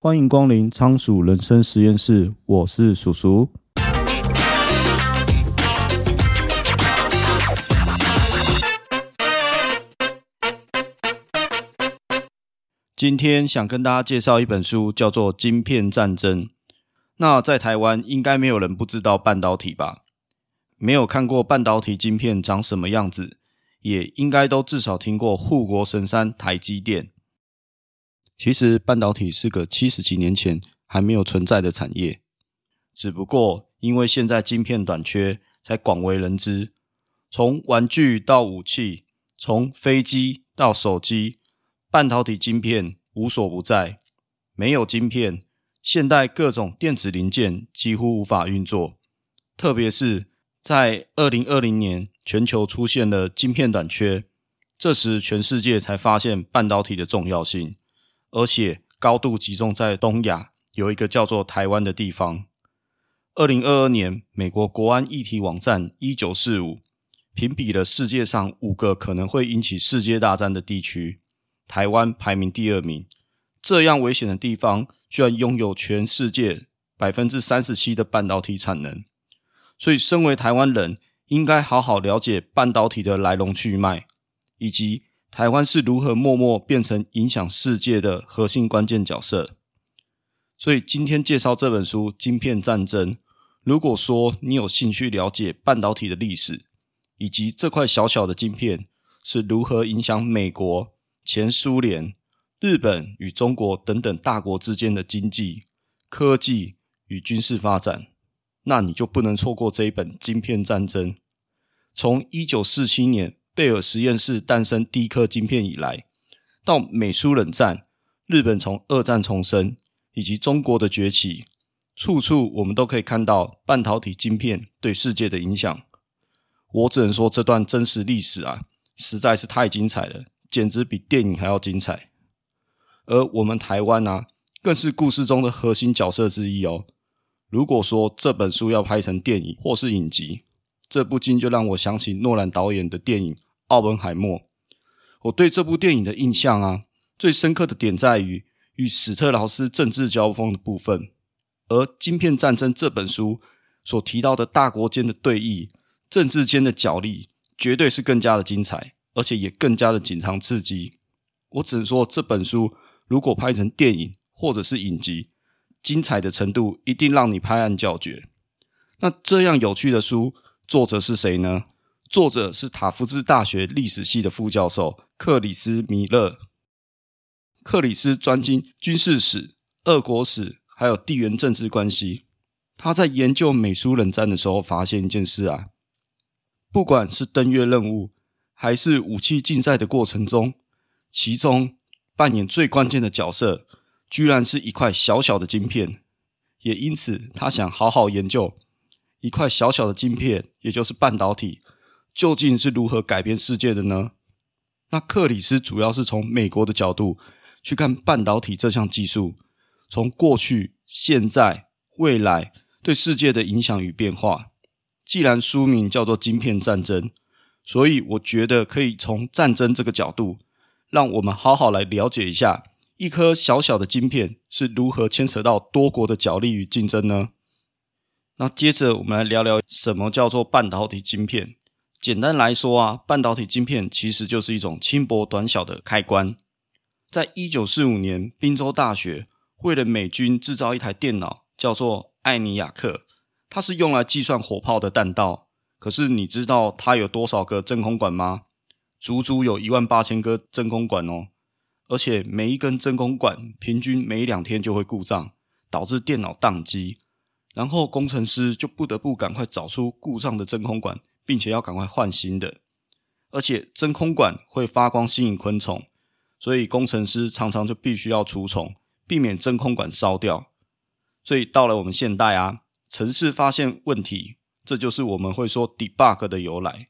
欢迎光临仓鼠人生实验室，我是鼠鼠。今天想跟大家介绍一本书，叫做《晶片战争》。那在台湾应该没有人不知道半导体吧？没有看过半导体晶片长什么样子，也应该都至少听过护国神山台积电。其实半导体是个七十几年前还没有存在的产业，只不过因为现在晶片短缺，才广为人知。从玩具到武器，从飞机到手机，半导体晶片无所不在。没有晶片，现代各种电子零件几乎无法运作。特别是在二零二零年，全球出现了晶片短缺，这时全世界才发现半导体的重要性。而且高度集中在东亚，有一个叫做台湾的地方。二零二二年，美国国安议题网站一九四五评比了世界上五个可能会引起世界大战的地区，台湾排名第二名。这样危险的地方，居然拥有全世界百分之三十七的半导体产能。所以，身为台湾人，应该好好了解半导体的来龙去脉，以及。台湾是如何默默变成影响世界的核心关键角色？所以今天介绍这本书《晶片战争》。如果说你有兴趣了解半导体的历史，以及这块小小的晶片是如何影响美国、前苏联、日本与中国等等大国之间的经济、科技与军事发展，那你就不能错过这一本《晶片战争》。从一九四七年。贝尔实验室诞生第一颗晶片以来，到美苏冷战、日本从二战重生，以及中国的崛起，处处我们都可以看到半导体晶片对世界的影响。我只能说，这段真实历史啊，实在是太精彩了，简直比电影还要精彩。而我们台湾啊，更是故事中的核心角色之一哦。如果说这本书要拍成电影或是影集，这不禁就让我想起诺兰导演的电影。奥本海默，我对这部电影的印象啊，最深刻的点在于与史特劳斯政治交锋的部分，而《晶片战争》这本书所提到的大国间的对弈、政治间的角力，绝对是更加的精彩，而且也更加的紧张刺激。我只能说，这本书如果拍成电影或者是影集，精彩的程度一定让你拍案叫绝。那这样有趣的书，作者是谁呢？作者是塔夫兹大学历史系的副教授克里斯·米勒。克里斯专精军事史、俄国史，还有地缘政治关系。他在研究美苏冷战的时候，发现一件事啊，不管是登月任务，还是武器竞赛的过程中，其中扮演最关键的角色，居然是一块小小的晶片。也因此，他想好好研究一块小小的晶片，也就是半导体。究竟是如何改变世界的呢？那克里斯主要是从美国的角度去看半导体这项技术，从过去、现在、未来对世界的影响与变化。既然书名叫做《晶片战争》，所以我觉得可以从战争这个角度，让我们好好来了解一下一颗小小的晶片是如何牵扯到多国的角力与竞争呢？那接着我们来聊聊什么叫做半导体晶片。简单来说啊，半导体晶片其实就是一种轻薄短小的开关。在一九四五年，宾州大学为了美军制造一台电脑，叫做艾尼亚克，它是用来计算火炮的弹道。可是你知道它有多少个真空管吗？足足有一万八千个真空管哦！而且每一根真空管平均每两天就会故障，导致电脑宕机，然后工程师就不得不赶快找出故障的真空管。并且要赶快换新的，而且真空管会发光吸引昆虫，所以工程师常常就必须要除虫，避免真空管烧掉。所以到了我们现代啊，城市发现问题，这就是我们会说 debug 的由来。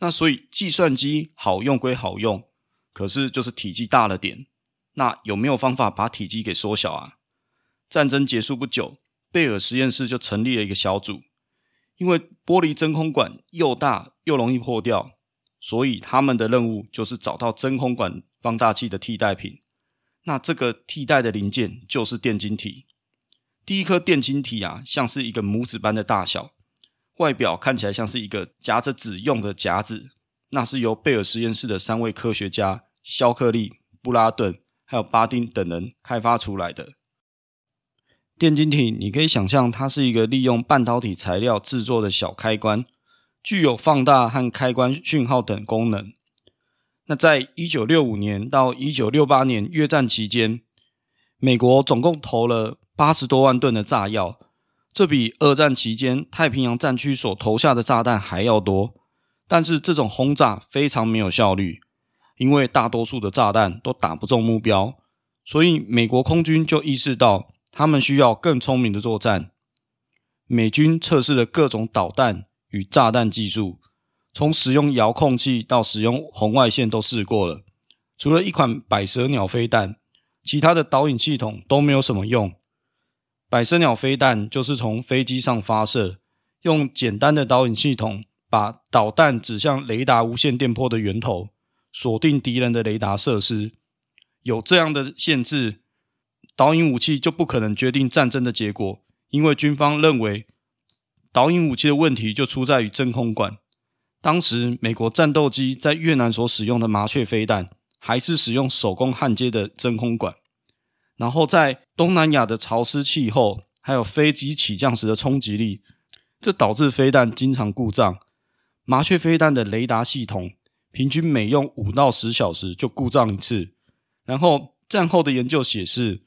那所以计算机好用归好用，可是就是体积大了点。那有没有方法把体积给缩小啊？战争结束不久，贝尔实验室就成立了一个小组。因为玻璃真空管又大又容易破掉，所以他们的任务就是找到真空管放大器的替代品。那这个替代的零件就是电晶体。第一颗电晶体啊，像是一个拇指般的大小，外表看起来像是一个夹着纸用的夹子。那是由贝尔实验室的三位科学家肖克利、布拉顿还有巴丁等人开发出来的。电晶体，你可以想象它是一个利用半导体材料制作的小开关，具有放大和开关讯号等功能。那在一九六五年到一九六八年越战期间，美国总共投了八十多万吨的炸药，这比二战期间太平洋战区所投下的炸弹还要多。但是这种轰炸非常没有效率，因为大多数的炸弹都打不中目标，所以美国空军就意识到。他们需要更聪明的作战。美军测试了各种导弹与炸弹技术，从使用遥控器到使用红外线都试过了。除了一款百舌鸟飞弹，其他的导引系统都没有什么用。百舌鸟飞弹就是从飞机上发射，用简单的导引系统把导弹指向雷达无线电波的源头，锁定敌人的雷达设施。有这样的限制。导引武器就不可能决定战争的结果，因为军方认为导引武器的问题就出在于真空管。当时美国战斗机在越南所使用的麻雀飞弹，还是使用手工焊接的真空管。然后在东南亚的潮湿气候，还有飞机起降时的冲击力，这导致飞弹经常故障。麻雀飞弹的雷达系统平均每用五到十小时就故障一次。然后战后的研究显示，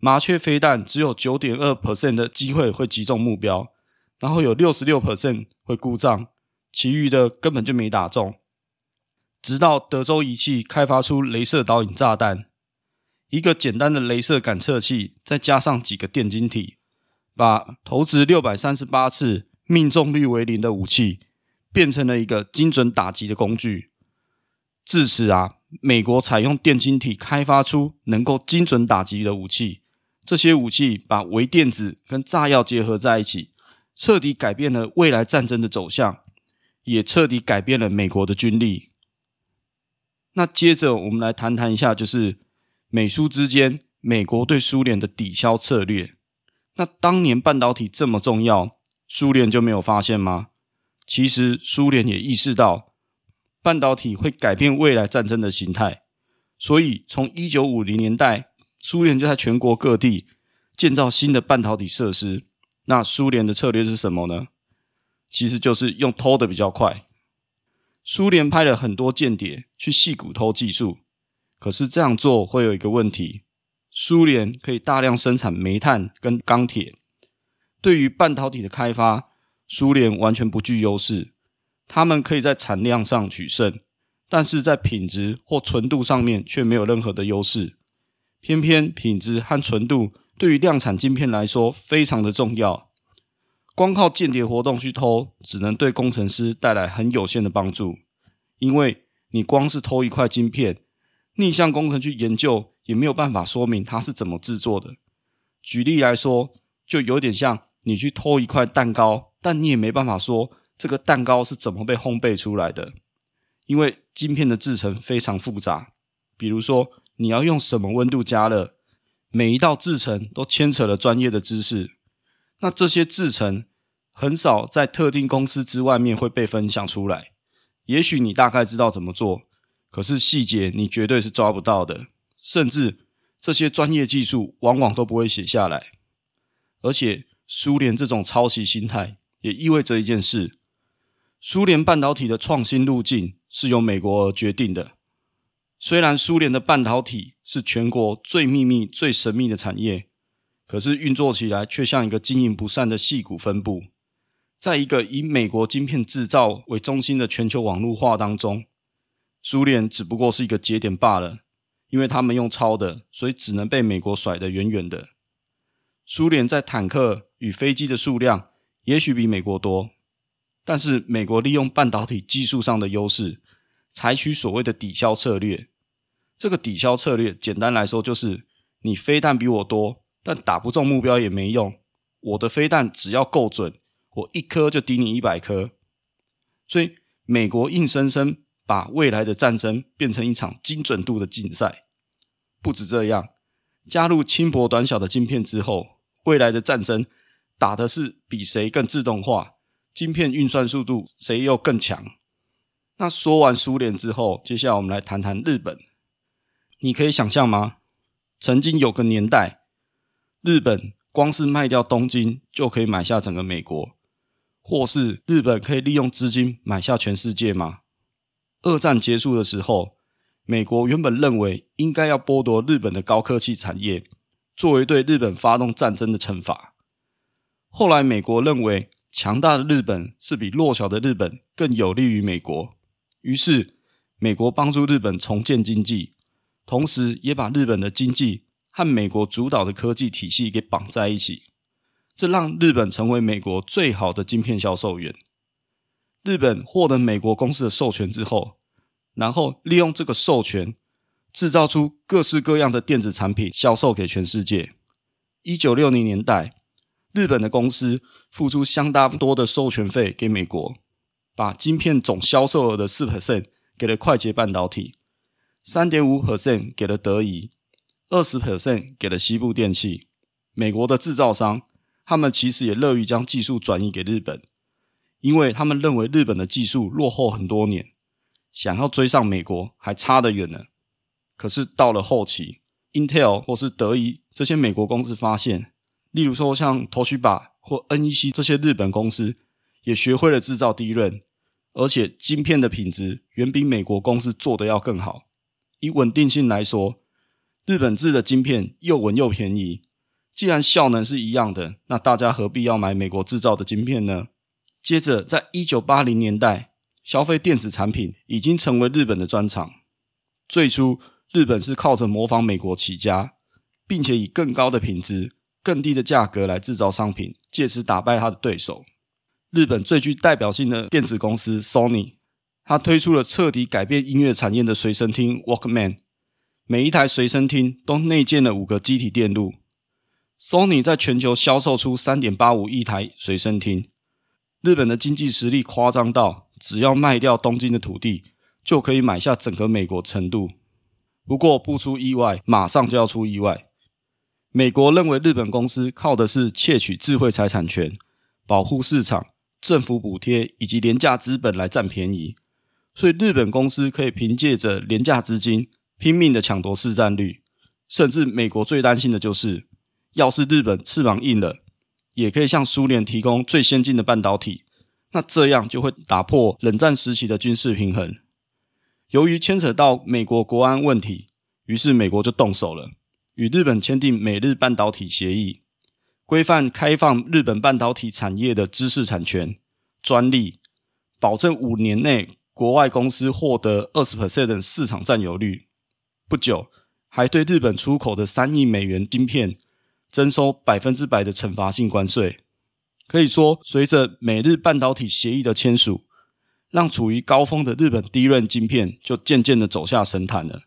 麻雀飞弹只有九点二 percent 的机会会击中目标，然后有六十六 percent 会故障，其余的根本就没打中。直到德州仪器开发出镭射导引炸弹，一个简单的镭射感测器，再加上几个电晶体，把投掷六百三十八次命中率为零的武器，变成了一个精准打击的工具。自此啊，美国采用电晶体开发出能够精准打击的武器。这些武器把微电子跟炸药结合在一起，彻底改变了未来战争的走向，也彻底改变了美国的军力。那接着我们来谈谈一下，就是美苏之间美国对苏联的抵消策略。那当年半导体这么重要，苏联就没有发现吗？其实苏联也意识到半导体会改变未来战争的形态，所以从一九五零年代。苏联就在全国各地建造新的半导体设施。那苏联的策略是什么呢？其实就是用偷的比较快。苏联派了很多间谍去细谷偷技术，可是这样做会有一个问题：苏联可以大量生产煤炭跟钢铁，对于半导体的开发，苏联完全不具优势。他们可以在产量上取胜，但是在品质或纯度上面却没有任何的优势。偏偏品质和纯度对于量产晶片来说非常的重要，光靠间谍活动去偷，只能对工程师带来很有限的帮助。因为你光是偷一块晶片，逆向工程去研究也没有办法说明它是怎么制作的。举例来说，就有点像你去偷一块蛋糕，但你也没办法说这个蛋糕是怎么被烘焙出来的，因为晶片的制程非常复杂。比如说，你要用什么温度加热？每一道制程都牵扯了专业的知识。那这些制程很少在特定公司之外面会被分享出来。也许你大概知道怎么做，可是细节你绝对是抓不到的。甚至这些专业技术往往都不会写下来。而且苏联这种抄袭心态也意味着一件事：苏联半导体的创新路径是由美国而决定的。虽然苏联的半导体是全国最秘密、最神秘的产业，可是运作起来却像一个经营不善的细谷分布。在一个以美国晶片制造为中心的全球网络化当中，苏联只不过是一个节点罢了。因为他们用抄的，所以只能被美国甩得远远的。苏联在坦克与飞机的数量也许比美国多，但是美国利用半导体技术上的优势，采取所谓的抵消策略。这个抵消策略，简单来说就是你飞弹比我多，但打不中目标也没用。我的飞弹只要够准，我一颗就抵你一百颗。所以美国硬生生把未来的战争变成一场精准度的竞赛。不止这样，加入轻薄短小的晶片之后，未来的战争打的是比谁更自动化，晶片运算速度谁又更强。那说完苏联之后，接下来我们来谈谈日本。你可以想象吗？曾经有个年代，日本光是卖掉东京就可以买下整个美国，或是日本可以利用资金买下全世界吗？二战结束的时候，美国原本认为应该要剥夺日本的高科技产业，作为对日本发动战争的惩罚。后来，美国认为强大的日本是比弱小的日本更有利于美国，于是美国帮助日本重建经济，同时也把日本的经济和美国主导的科技体系给绑在一起，这让日本成为美国最好的晶片销售员。日本获得美国公司的授权之后，然后利用这个授权，制造出各式各样的电子产品，销售给全世界。一九六零年代，日本的公司付出相当多的授权费给美国，把晶片总销售额的四 percent 给了快捷半导体，三点五 percent 给了德仪，二十 percent 给了西部电器。美国的制造商，他们其实也乐于将技术转移给日本。因为他们认为日本的技术落后很多年，想要追上美国还差得远呢。可是到了后期，Intel 或是德仪这些美国公司发现，例如说像 Toshiba 或 NEC 这些日本公司，也学会了制造 DRAM，而且晶片的品质远比美国公司做的要更好。以稳定性来说，日本制的晶片又稳又便宜。既然效能是一样的，那大家何必要买美国制造的晶片呢？接着，在一九八零年代，消费电子产品已经成为日本的专长。最初，日本是靠着模仿美国起家，并且以更高的品质、更低的价格来制造商品，借此打败他的对手。日本最具代表性的电子公司 Sony，他推出了彻底改变音乐产业的随身听 Walkman，每一台随身听都内建了五个机体电路。Sony 在全球销售出三点八五亿台随身听。日本的经济实力夸张到，只要卖掉东京的土地，就可以买下整个美国程度。不过不出意外，马上就要出意外。美国认为日本公司靠的是窃取智慧财产权、保护市场、政府补贴以及廉价资本来占便宜，所以日本公司可以凭借着廉价资金拼命的抢夺市占率。甚至美国最担心的就是，要是日本翅膀硬了。也可以向苏联提供最先进的半导体，那这样就会打破冷战时期的军事平衡。由于牵扯到美国国安问题，于是美国就动手了，与日本签订美日半导体协议，规范开放日本半导体产业的知识产权、专利，保证五年内国外公司获得二十 percent 的市场占有率。不久，还对日本出口的三亿美元晶片。征收百分之百的惩罚性关税，可以说，随着美日半导体协议的签署，让处于高峰的日本低润晶片就渐渐的走下神坛了。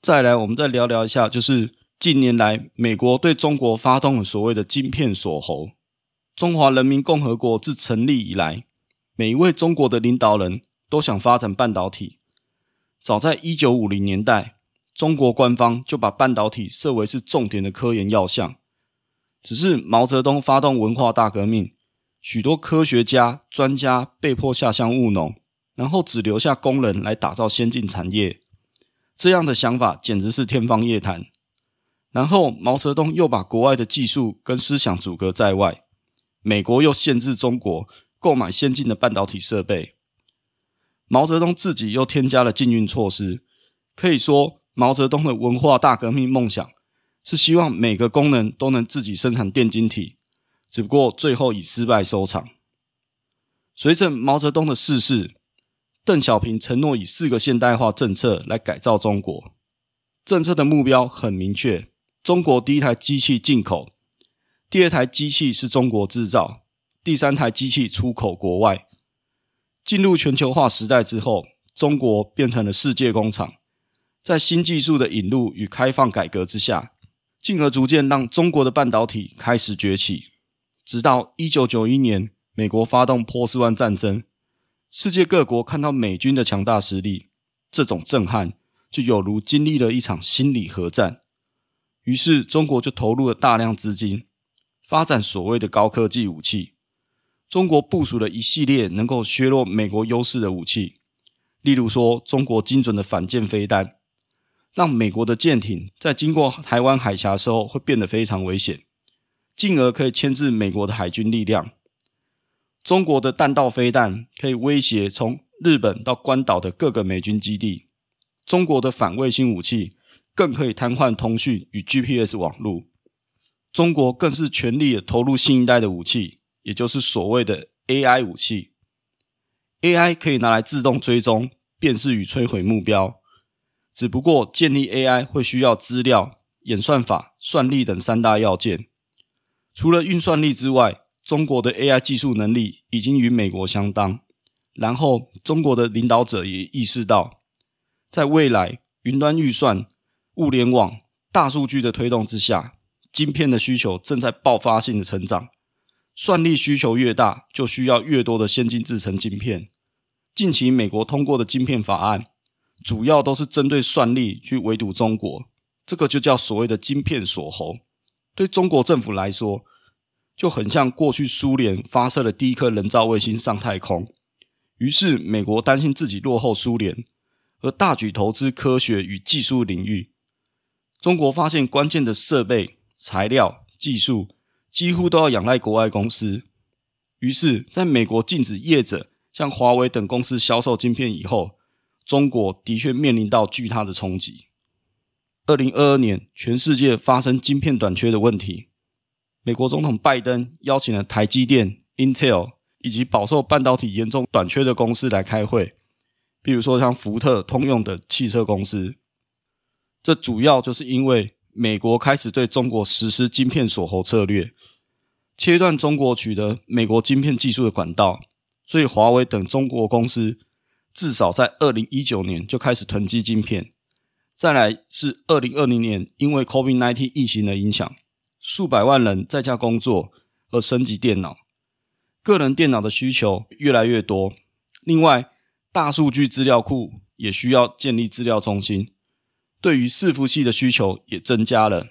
再来，我们再聊聊一下，就是近年来美国对中国发动了所谓的晶片锁喉。中华人民共和国自成立以来，每一位中国的领导人都想发展半导体。早在一九五零年代。中国官方就把半导体设为是重点的科研要项，只是毛泽东发动文化大革命，许多科学家专家被迫下乡务农，然后只留下工人来打造先进产业。这样的想法简直是天方夜谭。然后毛泽东又把国外的技术跟思想阻隔在外，美国又限制中国购买先进的半导体设备，毛泽东自己又添加了禁运措施，可以说。毛泽东的文化大革命梦想是希望每个工人都能自己生产电晶体，只不过最后以失败收场。随着毛泽东的逝世，邓小平承诺以四个现代化政策来改造中国。政策的目标很明确：中国第一台机器进口，第二台机器是中国制造，第三台机器出口国外。进入全球化时代之后，中国变成了世界工厂。在新技术的引入与开放改革之下，进而逐渐让中国的半导体开始崛起。直到一九九一年，美国发动波斯湾战争，世界各国看到美军的强大实力，这种震撼就有如经历了一场心理核战。于是中国就投入了大量资金，发展所谓的高科技武器。中国部署了一系列能够削弱美国优势的武器，例如说，中国精准的反舰飞弹，让美国的舰艇在经过台湾海峡时候会变得非常危险，进而可以牵制美国的海军力量。中国的弹道飞弹可以威胁从日本到关岛的各个美军基地，中国的反卫星武器更可以瘫痪通讯与 GPS 网络。中国更是全力投入新一代的武器，也就是所谓的 AI 武器。AI 可以拿来自动追踪、辨识与摧毁目标，只不过建立 AI 会需要资料、演算法、算力等三大要件。除了运算力之外，中国的 AI 技术能力已经与美国相当。然后，中国的领导者也意识到，在未来云端运算、物联网、大数据的推动之下，晶片的需求正在爆发性的成长。算力需求越大，就需要越多的先进制程晶片。近期美国通过的晶片法案，主要都是针对算力去围堵中国，这个就叫所谓的晶片锁喉。对中国政府来说，就很像过去苏联发射的第一颗人造卫星上太空。于是，美国担心自己落后苏联，而大举投资科学与技术领域。中国发现关键的设备、材料、技术几乎都要仰赖国外公司。于是，在美国禁止业者向华为等公司销售晶片以后，中国的确面临到巨大的冲击。二零二二年，全世界发生晶片短缺的问题。美国总统拜登邀请了台积电、Intel。以及饱受半导体严重短缺的公司来开会，比如说像福特、通用的汽车公司。这主要就是因为美国开始对中国实施晶片锁喉策略，切断中国取得美国晶片技术的管道，所以华为等中国公司至少在二零一九年就开始囤积晶片。再来是二零二零年，因为 COVID-19 疫情的影响，数百万人在家工作而升级电脑。个人电脑的需求越来越多，另外，大数据资料库也需要建立资料中心，对于伺服器的需求也增加了。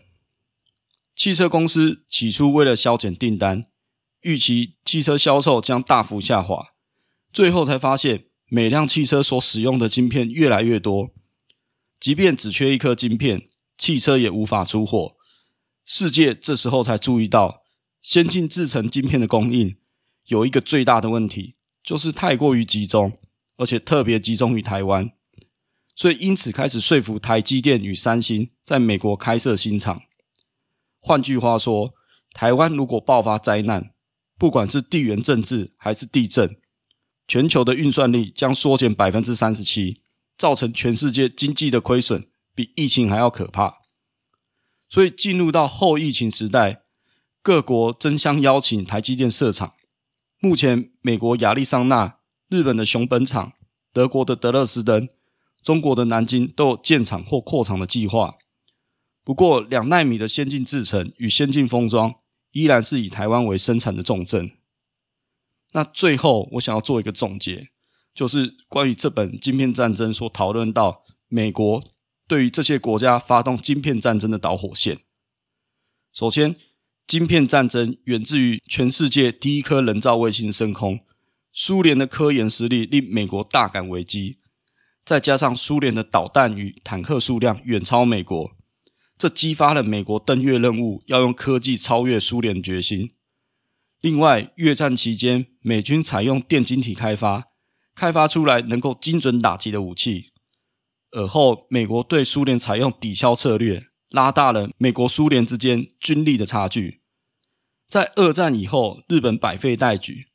汽车公司起初为了削减订单，预期汽车销售将大幅下滑，最后才发现每辆汽车所使用的晶片越来越多，即便只缺一颗晶片，汽车也无法出货。世界这时候才注意到，先进制程晶片的供应。有一个最大的问题，就是太过于集中，而且特别集中于台湾，所以因此开始说服台积电与三星在美国开设新厂。换句话说，台湾如果爆发灾难，不管是地缘政治还是地震，全球的运算力将缩减百分之三十七，造成全世界经济的亏损，比疫情还要可怕。所以进入到后疫情时代，各国争相邀请台积电设厂。目前，美国亚利桑那、日本的熊本厂、德国的德勒斯登、中国的南京都有建厂或扩厂的计划。不过，两奈米的先进制程与先进封装依然是以台湾为生产的重镇。那最后，我想要做一个总结，就是关于这本《晶片战争》所讨论到美国对于这些国家发动晶片战争的导火线。首先，晶片战争源自于全世界第一颗人造卫星升空，苏联的科研实力令美国大感危机，再加上苏联的导弹与坦克数量远超美国，这激发了美国登月任务要用科技超越苏联的决心。另外，越战期间，美军采用电晶体开发，开发出来能够精准打击的武器，而后美国对苏联采用抵消策略。拉大了美国苏联之间军力的差距。在二战以后，日本百废待举，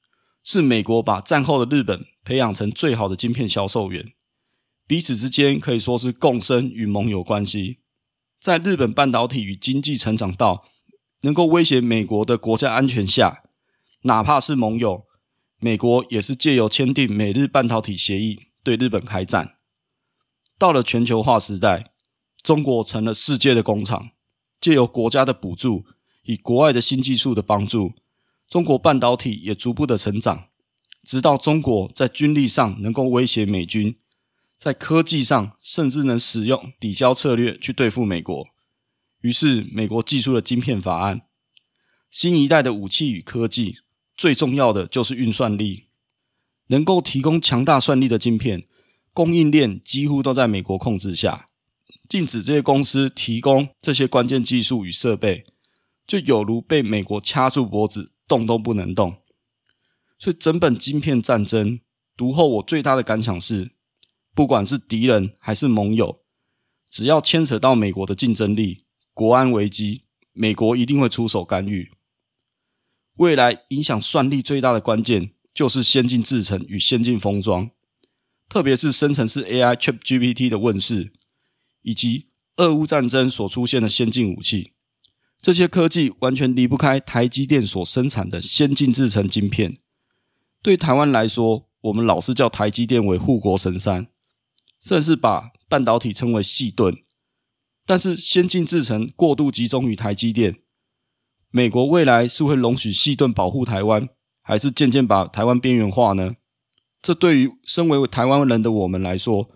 是美国把战后的日本培养成最好的晶片销售员，彼此之间可以说是共生与盟友关系。在日本半导体与经济成长到能够威胁美国的国家安全下，哪怕是盟友，美国也是借由签订美日半导体协议对日本开战。到了全球化时代。中国成了世界的工厂，借由国家的补助，以国外的新技术的帮助，中国半导体也逐步的成长，直到中国在军力上能够威胁美军，在科技上甚至能使用抵消策略去对付美国。于是美国祭出了晶片法案。新一代的武器与科技，最重要的就是运算力。能够提供强大算力的晶片，供应链几乎都在美国控制下。禁止这些公司提供这些关键技术与设备，就有如被美国掐住脖子，动都不能动。所以，整本晶片战争读后，我最大的感想是，不管是敌人还是盟友，只要牵扯到美国的竞争力、国安危机，美国一定会出手干预。未来影响算力最大的关键，就是先进制程与先进封装，特别是生成式 AI ChatGPT 的问世。以及俄乌战争所出现的先进武器，这些科技完全离不开台积电所生产的先进制程晶片。对台湾来说，我们老是叫台积电为护国神山，甚至把半导体称为细盾。但是，先进制程过度集中于台积电，美国未来是会容许细盾保护台湾，还是渐渐把台湾边缘化呢？这对于身为台湾人的我们来说，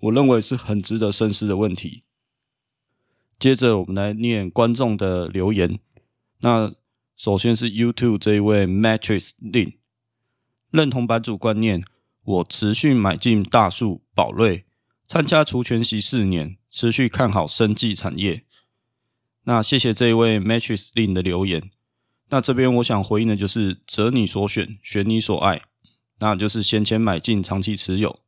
我认为是很值得深思的问题。接着，我们来念观众的留言。那首先是 YouTube 这一位 Matrix Lin 认同版主观念，我持续买进大树、宝瑞，参加除权息四年，持续看好生技产业。那谢谢这一位 Matrix Lin 的留言。那这边我想回应的就是择你所选，选你所爱，那就是闲钱买进，长期持有。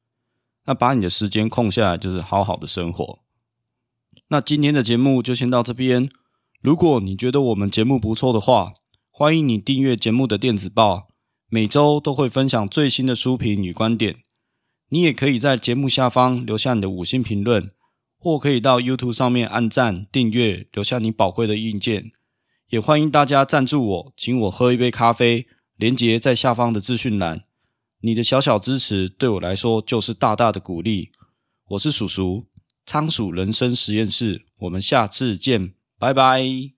那把你的时间空下来，就是好好的生活。那今天的节目就先到这边。如果你觉得我们节目不错的话，欢迎你订阅节目的电子报，每周都会分享最新的书评与观点。你也可以在节目下方留下你的五星评论，或可以到 YouTube 上面按赞、订阅，留下你宝贵的意见。也欢迎大家赞助我，请我喝一杯咖啡，连结在下方的资讯栏。你的小小支持对我来说就是大大的鼓励。我是鼠鼠，仓鼠人生实验室，我们下次见，拜拜。